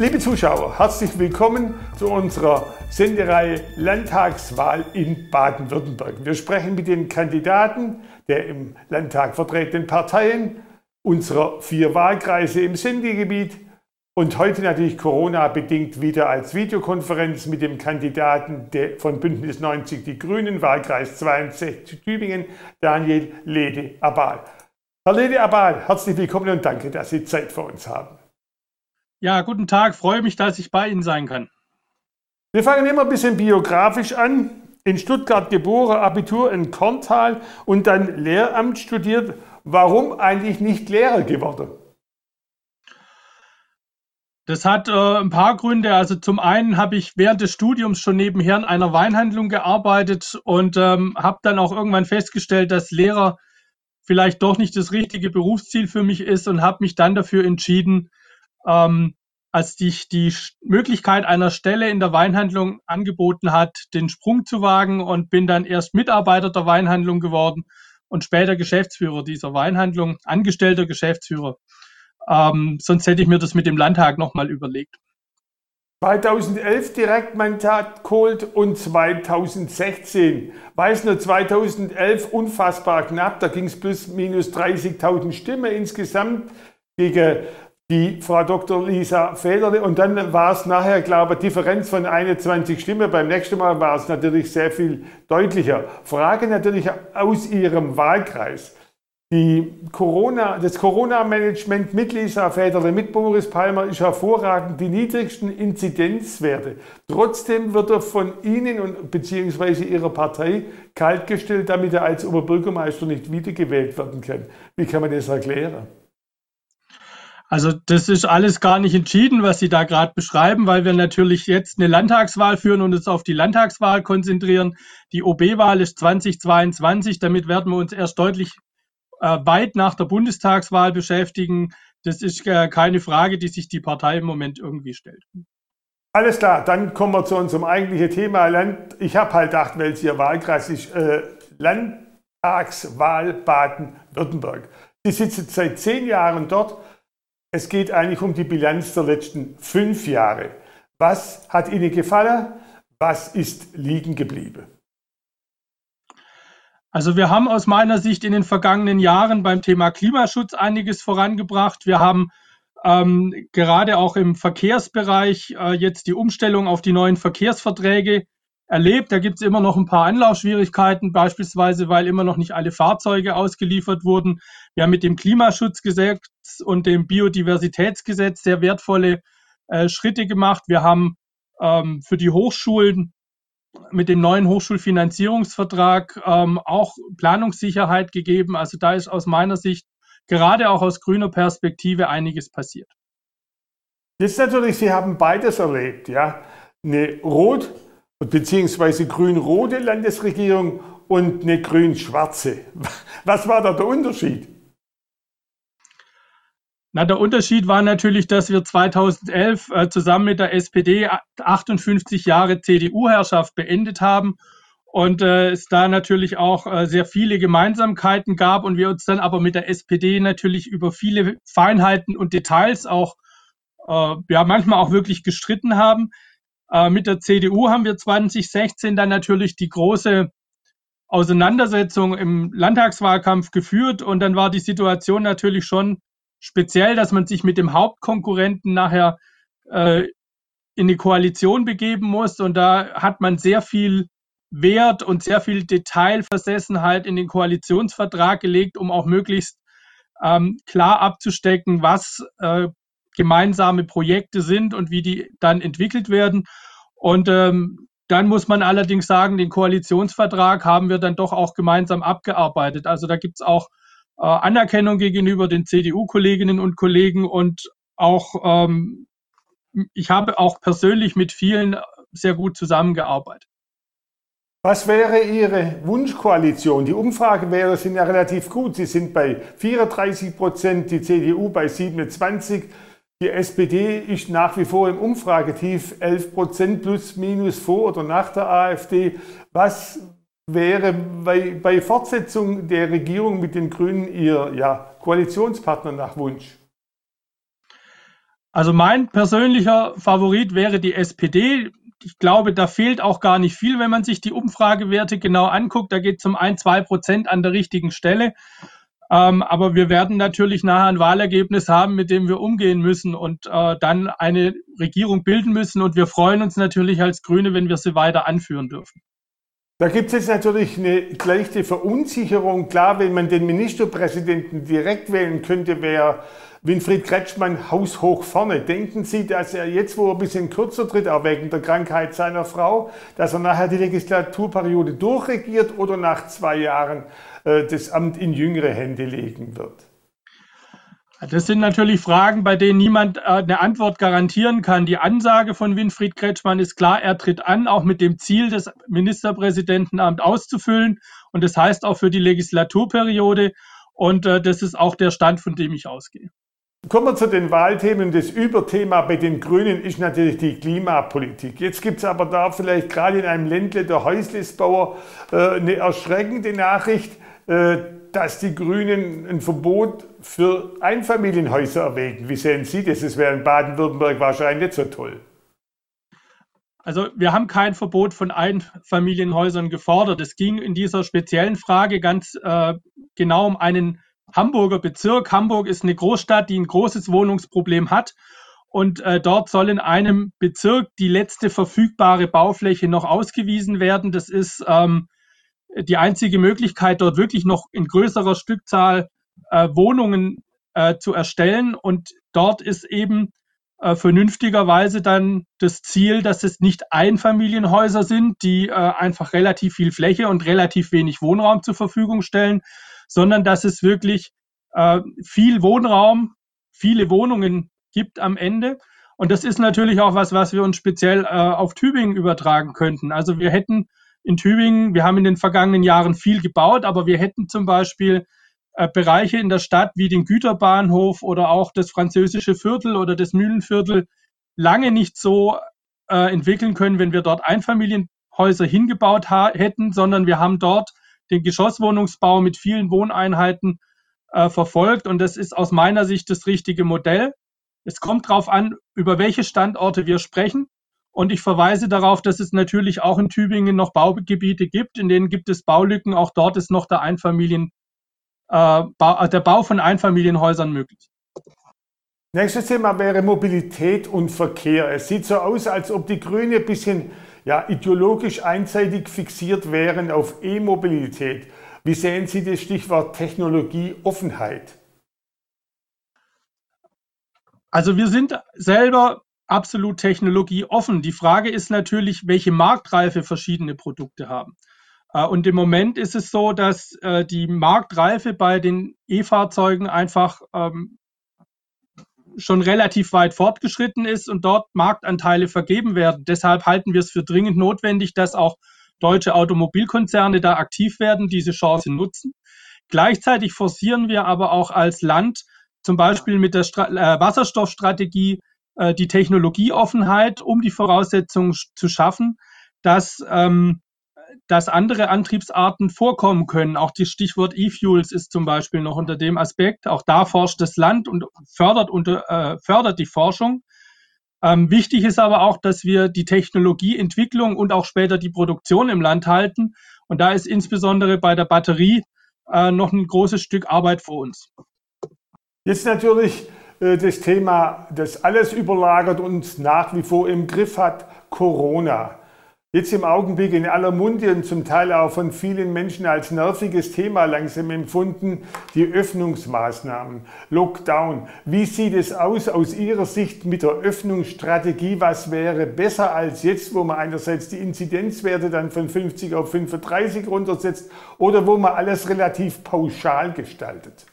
Liebe Zuschauer, herzlich willkommen zu unserer Sendereihe Landtagswahl in Baden-Württemberg. Wir sprechen mit den Kandidaten der im Landtag vertretenen Parteien, unserer vier Wahlkreise im Sendegebiet und heute natürlich Corona-bedingt wieder als Videokonferenz mit dem Kandidaten von Bündnis 90 Die Grünen, Wahlkreis 62 Tübingen, Daniel Lede-Abal. Herr Lede-Abal, herzlich willkommen und danke, dass Sie Zeit für uns haben. Ja, guten Tag, freue mich, dass ich bei Ihnen sein kann. Wir fangen immer ein bisschen biografisch an. In Stuttgart geboren, Abitur in Korntal und dann Lehramt studiert. Warum eigentlich nicht Lehrer geworden? Das hat äh, ein paar Gründe. Also zum einen habe ich während des Studiums schon nebenher in einer Weinhandlung gearbeitet und ähm, habe dann auch irgendwann festgestellt, dass Lehrer vielleicht doch nicht das richtige Berufsziel für mich ist und habe mich dann dafür entschieden, ähm, als sich die Möglichkeit einer Stelle in der Weinhandlung angeboten hat, den Sprung zu wagen und bin dann erst Mitarbeiter der Weinhandlung geworden und später Geschäftsführer dieser Weinhandlung, angestellter Geschäftsführer. Ähm, sonst hätte ich mir das mit dem Landtag nochmal überlegt. 2011 Direktmandat geholt und 2016. Weiß nur 2011 unfassbar knapp, da ging es plus minus 30.000 Stimmen insgesamt gegen die Frau Dr. Lisa Federle und dann war es nachher, glaube ich, Differenz von 21 Stimmen. Beim nächsten Mal war es natürlich sehr viel deutlicher. Frage natürlich aus Ihrem Wahlkreis die Corona, das Corona-Management mit Lisa Federle, mit Boris Palmer ist hervorragend, die niedrigsten Inzidenzwerte. Trotzdem wird er von Ihnen und beziehungsweise Ihrer Partei kaltgestellt, damit er als Oberbürgermeister nicht wiedergewählt werden kann. Wie kann man das erklären? Also das ist alles gar nicht entschieden, was Sie da gerade beschreiben, weil wir natürlich jetzt eine Landtagswahl führen und uns auf die Landtagswahl konzentrieren. Die OB-Wahl ist 2022, damit werden wir uns erst deutlich äh, weit nach der Bundestagswahl beschäftigen. Das ist äh, keine Frage, die sich die Partei im Moment irgendwie stellt. Alles klar, dann kommen wir zu unserem eigentlichen Thema. Land ich habe halt gedacht, Ihr Wahlkreis ist, äh, Landtagswahl Baden-Württemberg. Sie sitzen seit zehn Jahren dort. Es geht eigentlich um die Bilanz der letzten fünf Jahre. Was hat Ihnen gefallen? Was ist liegen geblieben? Also wir haben aus meiner Sicht in den vergangenen Jahren beim Thema Klimaschutz einiges vorangebracht. Wir haben ähm, gerade auch im Verkehrsbereich äh, jetzt die Umstellung auf die neuen Verkehrsverträge erlebt. Da gibt es immer noch ein paar Anlaufschwierigkeiten, beispielsweise weil immer noch nicht alle Fahrzeuge ausgeliefert wurden. Wir haben mit dem Klimaschutzgesetz und dem Biodiversitätsgesetz sehr wertvolle äh, Schritte gemacht. Wir haben ähm, für die Hochschulen mit dem neuen Hochschulfinanzierungsvertrag ähm, auch Planungssicherheit gegeben. Also da ist aus meiner Sicht gerade auch aus grüner Perspektive einiges passiert. Jetzt natürlich, Sie haben beides erlebt, ja. Eine rot- bzw. grün-rote Landesregierung und eine grün-schwarze. Was war da der Unterschied? Na, der Unterschied war natürlich, dass wir 2011 äh, zusammen mit der SPD 58 Jahre CDU-Herrschaft beendet haben und äh, es da natürlich auch äh, sehr viele Gemeinsamkeiten gab und wir uns dann aber mit der SPD natürlich über viele Feinheiten und Details auch äh, ja manchmal auch wirklich gestritten haben. Äh, mit der CDU haben wir 2016 dann natürlich die große Auseinandersetzung im Landtagswahlkampf geführt und dann war die Situation natürlich schon speziell, dass man sich mit dem Hauptkonkurrenten nachher äh, in die Koalition begeben muss. Und da hat man sehr viel Wert und sehr viel Detailversessenheit in den Koalitionsvertrag gelegt, um auch möglichst ähm, klar abzustecken, was äh, gemeinsame Projekte sind und wie die dann entwickelt werden. Und ähm, dann muss man allerdings sagen, den Koalitionsvertrag haben wir dann doch auch gemeinsam abgearbeitet. Also da gibt es auch äh, Anerkennung gegenüber den CDU-Kolleginnen und Kollegen und auch ähm, ich habe auch persönlich mit vielen sehr gut zusammengearbeitet. Was wäre Ihre Wunschkoalition? Die Umfragewerte sind ja relativ gut. Sie sind bei 34 Prozent, die CDU bei 27. Die SPD ist nach wie vor im Umfragetief 11 Prozent plus minus vor oder nach der AfD. Was wäre bei, bei Fortsetzung der Regierung mit den Grünen Ihr ja, Koalitionspartner nach Wunsch? Also mein persönlicher Favorit wäre die SPD. Ich glaube, da fehlt auch gar nicht viel, wenn man sich die Umfragewerte genau anguckt. Da geht es um ein, zwei Prozent an der richtigen Stelle. Ähm, aber wir werden natürlich nachher ein Wahlergebnis haben, mit dem wir umgehen müssen und äh, dann eine Regierung bilden müssen. Und wir freuen uns natürlich als Grüne, wenn wir sie weiter anführen dürfen. Da gibt es jetzt natürlich eine leichte Verunsicherung. Klar, wenn man den Ministerpräsidenten direkt wählen könnte, wäre Winfried Kretschmann haushoch vorne. Denken Sie, dass er jetzt, wo er ein bisschen kürzer tritt, auch wegen der Krankheit seiner Frau, dass er nachher die Legislaturperiode durchregiert oder nach zwei Jahren das Amt in jüngere Hände legen wird? Das sind natürlich Fragen, bei denen niemand äh, eine Antwort garantieren kann. Die Ansage von Winfried Kretschmann ist klar, er tritt an, auch mit dem Ziel, das Ministerpräsidentenamt auszufüllen. Und das heißt auch für die Legislaturperiode. Und äh, das ist auch der Stand, von dem ich ausgehe. Kommen wir zu den Wahlthemen. Das Überthema bei den Grünen ist natürlich die Klimapolitik. Jetzt gibt es aber da vielleicht gerade in einem Ländle der Häuslisbauer äh, eine erschreckende Nachricht, äh, dass die Grünen ein Verbot für Einfamilienhäuser erwägen. Wie sehen Sie das? Das wäre in Baden-Württemberg wahrscheinlich nicht so toll. Also wir haben kein Verbot von Einfamilienhäusern gefordert. Es ging in dieser speziellen Frage ganz äh, genau um einen Hamburger Bezirk. Hamburg ist eine Großstadt, die ein großes Wohnungsproblem hat. Und äh, dort soll in einem Bezirk die letzte verfügbare Baufläche noch ausgewiesen werden. Das ist ähm, die einzige Möglichkeit, dort wirklich noch in größerer Stückzahl äh, Wohnungen äh, zu erstellen. Und dort ist eben äh, vernünftigerweise dann das Ziel, dass es nicht Einfamilienhäuser sind, die äh, einfach relativ viel Fläche und relativ wenig Wohnraum zur Verfügung stellen, sondern dass es wirklich äh, viel Wohnraum, viele Wohnungen gibt am Ende. Und das ist natürlich auch was, was wir uns speziell äh, auf Tübingen übertragen könnten. Also wir hätten in Tübingen, wir haben in den vergangenen Jahren viel gebaut, aber wir hätten zum Beispiel äh, Bereiche in der Stadt wie den Güterbahnhof oder auch das französische Viertel oder das Mühlenviertel lange nicht so äh, entwickeln können, wenn wir dort Einfamilienhäuser hingebaut hätten, sondern wir haben dort den Geschosswohnungsbau mit vielen Wohneinheiten äh, verfolgt. Und das ist aus meiner Sicht das richtige Modell. Es kommt darauf an, über welche Standorte wir sprechen. Und ich verweise darauf, dass es natürlich auch in Tübingen noch Baugebiete gibt, in denen gibt es Baulücken. Auch dort ist noch der Einfamilien, äh, Bau, der Bau von Einfamilienhäusern möglich. Nächstes Thema wäre Mobilität und Verkehr. Es sieht so aus, als ob die Grüne ein bisschen ja, ideologisch einseitig fixiert wären auf E-Mobilität. Wie sehen Sie das Stichwort Technologieoffenheit? Also wir sind selber absolut technologieoffen. Die Frage ist natürlich, welche Marktreife verschiedene Produkte haben. Äh, und im Moment ist es so, dass äh, die Marktreife bei den E-Fahrzeugen einfach ähm, schon relativ weit fortgeschritten ist und dort Marktanteile vergeben werden. Deshalb halten wir es für dringend notwendig, dass auch deutsche Automobilkonzerne da aktiv werden, diese Chance nutzen. Gleichzeitig forcieren wir aber auch als Land zum Beispiel mit der äh, Wasserstoffstrategie die Technologieoffenheit, um die Voraussetzungen zu schaffen, dass ähm, dass andere Antriebsarten vorkommen können. Auch das Stichwort E-Fuels ist zum Beispiel noch unter dem Aspekt. Auch da forscht das Land und fördert, unter, äh, fördert die Forschung. Ähm, wichtig ist aber auch, dass wir die Technologieentwicklung und auch später die Produktion im Land halten. Und da ist insbesondere bei der Batterie äh, noch ein großes Stück Arbeit vor uns. Jetzt natürlich äh, das Thema, das alles überlagert und nach wie vor im Griff hat, Corona. Jetzt im Augenblick in aller Munde und zum Teil auch von vielen Menschen als nerviges Thema langsam empfunden, die Öffnungsmaßnahmen, Lockdown. Wie sieht es aus aus Ihrer Sicht mit der Öffnungsstrategie? Was wäre besser als jetzt, wo man einerseits die Inzidenzwerte dann von 50 auf 35 runtersetzt oder wo man alles relativ pauschal gestaltet?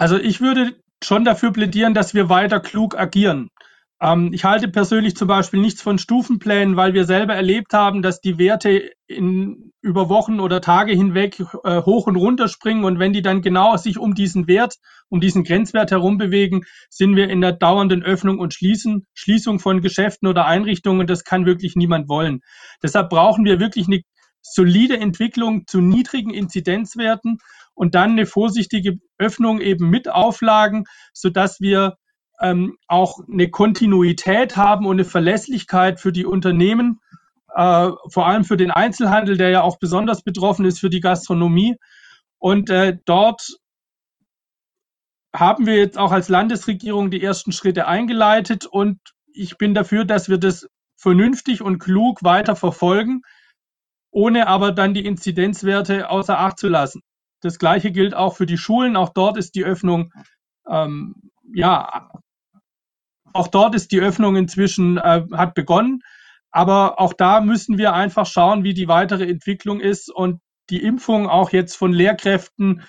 Also ich würde schon dafür plädieren, dass wir weiter klug agieren. Ähm, ich halte persönlich zum Beispiel nichts von Stufenplänen, weil wir selber erlebt haben, dass die Werte in, über Wochen oder Tage hinweg äh, hoch und runter springen und wenn die dann genau sich um diesen Wert, um diesen Grenzwert herum bewegen, sind wir in der dauernden Öffnung und Schließen, Schließung von Geschäften oder Einrichtungen. Das kann wirklich niemand wollen. Deshalb brauchen wir wirklich eine solide Entwicklung zu niedrigen Inzidenzwerten und dann eine vorsichtige Öffnung eben mit Auflagen, sodass wir ähm, auch eine Kontinuität haben und eine Verlässlichkeit für die Unternehmen, äh, vor allem für den Einzelhandel, der ja auch besonders betroffen ist für die Gastronomie. Und äh, dort haben wir jetzt auch als Landesregierung die ersten Schritte eingeleitet und ich bin dafür, dass wir das vernünftig und klug weiter verfolgen, ohne aber dann die Inzidenzwerte außer Acht zu lassen. Das gleiche gilt auch für die Schulen. Auch dort ist die Öffnung, ähm, ja, auch dort ist die Öffnung inzwischen äh, hat begonnen. Aber auch da müssen wir einfach schauen, wie die weitere Entwicklung ist und die Impfung auch jetzt von Lehrkräften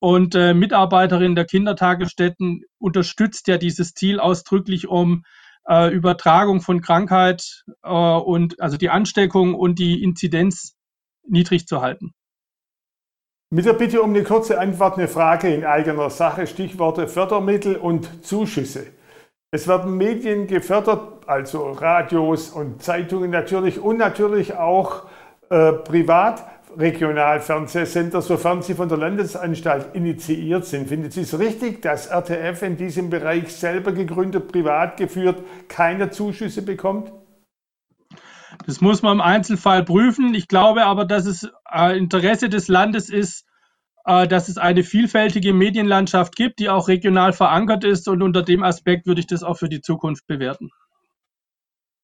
und äh, Mitarbeiterinnen der Kindertagesstätten unterstützt ja dieses Ziel ausdrücklich, um äh, Übertragung von Krankheit äh, und also die Ansteckung und die Inzidenz niedrig zu halten. Mit der Bitte um eine kurze Antwort, eine Frage in eigener Sache, Stichworte Fördermittel und Zuschüsse. Es werden Medien gefördert, also Radios und Zeitungen natürlich und natürlich auch äh, privat. Regionalfernsehsender, sofern sie von der Landesanstalt initiiert sind. Findet Sie es richtig, dass RTF in diesem Bereich selber gegründet, privat geführt, keine Zuschüsse bekommt? Das muss man im Einzelfall prüfen. Ich glaube aber, dass es äh, Interesse des Landes ist, äh, dass es eine vielfältige Medienlandschaft gibt, die auch regional verankert ist. Und unter dem Aspekt würde ich das auch für die Zukunft bewerten.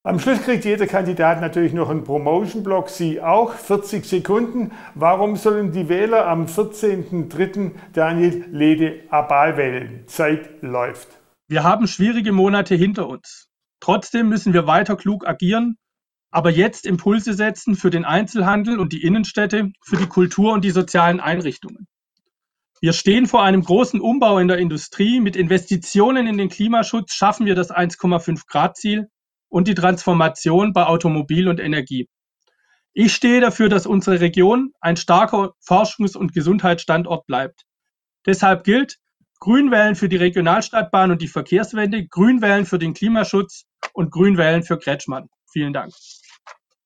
Am Schluss kriegt jeder Kandidat natürlich noch einen Promotion-Block, Sie auch, 40 Sekunden. Warum sollen die Wähler am 14.03. Daniel Lede Abal wählen? Zeit läuft. Wir haben schwierige Monate hinter uns. Trotzdem müssen wir weiter klug agieren, aber jetzt Impulse setzen für den Einzelhandel und die Innenstädte, für die Kultur und die sozialen Einrichtungen. Wir stehen vor einem großen Umbau in der Industrie. Mit Investitionen in den Klimaschutz schaffen wir das 1,5 Grad Ziel und die Transformation bei Automobil und Energie. Ich stehe dafür, dass unsere Region ein starker Forschungs- und Gesundheitsstandort bleibt. Deshalb gilt, Grün wählen für die Regionalstadtbahn und die Verkehrswende, Grün wählen für den Klimaschutz und Grün wählen für Kretschmann. Vielen Dank.